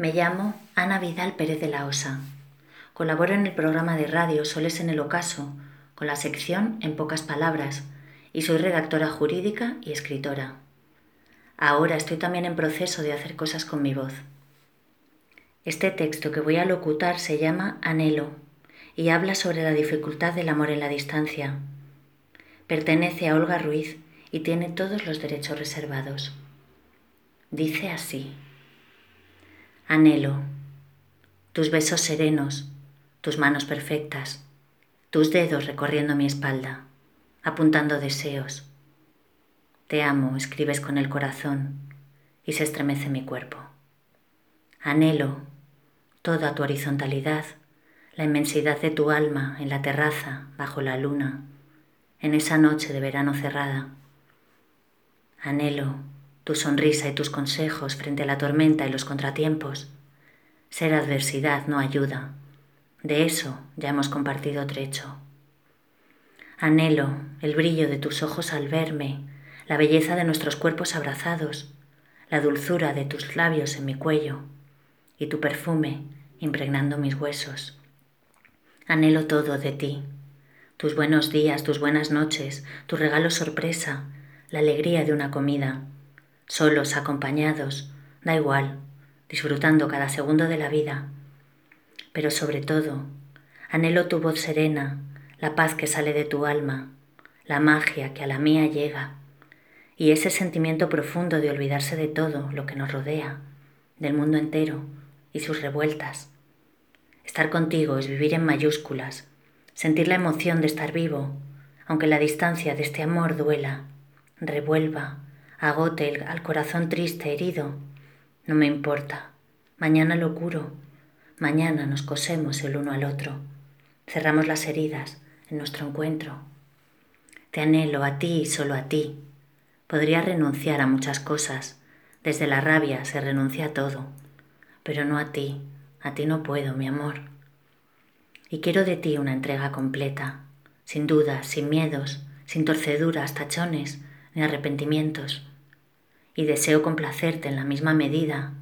Me llamo Ana Vidal Pérez de la Osa. Colaboro en el programa de radio Soles en el Ocaso, con la sección En pocas palabras, y soy redactora jurídica y escritora. Ahora estoy también en proceso de hacer cosas con mi voz. Este texto que voy a locutar se llama Anhelo y habla sobre la dificultad del amor en la distancia. Pertenece a Olga Ruiz y tiene todos los derechos reservados. Dice así. Anhelo tus besos serenos, tus manos perfectas, tus dedos recorriendo mi espalda, apuntando deseos. Te amo, escribes con el corazón y se estremece mi cuerpo. Anhelo toda tu horizontalidad, la inmensidad de tu alma en la terraza bajo la luna, en esa noche de verano cerrada. Anhelo tu sonrisa y tus consejos frente a la tormenta y los contratiempos. Ser adversidad no ayuda. De eso ya hemos compartido trecho. Anhelo el brillo de tus ojos al verme, la belleza de nuestros cuerpos abrazados, la dulzura de tus labios en mi cuello y tu perfume impregnando mis huesos. Anhelo todo de ti, tus buenos días, tus buenas noches, tu regalo sorpresa, la alegría de una comida, solos, acompañados, da igual, disfrutando cada segundo de la vida. Pero sobre todo, anhelo tu voz serena, la paz que sale de tu alma, la magia que a la mía llega, y ese sentimiento profundo de olvidarse de todo lo que nos rodea, del mundo entero y sus revueltas. Estar contigo es vivir en mayúsculas, sentir la emoción de estar vivo, aunque la distancia de este amor duela, revuelva, agote al corazón triste, herido. No me importa. Mañana lo curo. Mañana nos cosemos el uno al otro. Cerramos las heridas en nuestro encuentro. Te anhelo a ti y solo a ti. Podría renunciar a muchas cosas. Desde la rabia se renuncia a todo. Pero no a ti. A ti no puedo, mi amor. Y quiero de ti una entrega completa, sin dudas, sin miedos, sin torceduras, tachones, ni arrepentimientos y deseo complacerte en la misma medida,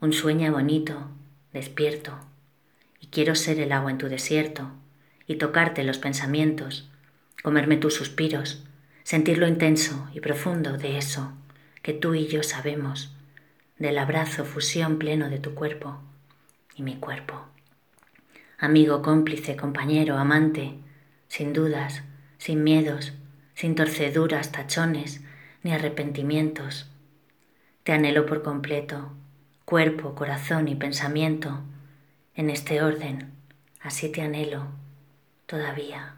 un sueño bonito, despierto, y quiero ser el agua en tu desierto, y tocarte los pensamientos, comerme tus suspiros, sentir lo intenso y profundo de eso que tú y yo sabemos, del abrazo fusión pleno de tu cuerpo y mi cuerpo. Amigo, cómplice, compañero, amante, sin dudas, sin miedos, sin torceduras, tachones, ni arrepentimientos, te anhelo por completo, cuerpo, corazón y pensamiento, en este orden, así te anhelo todavía.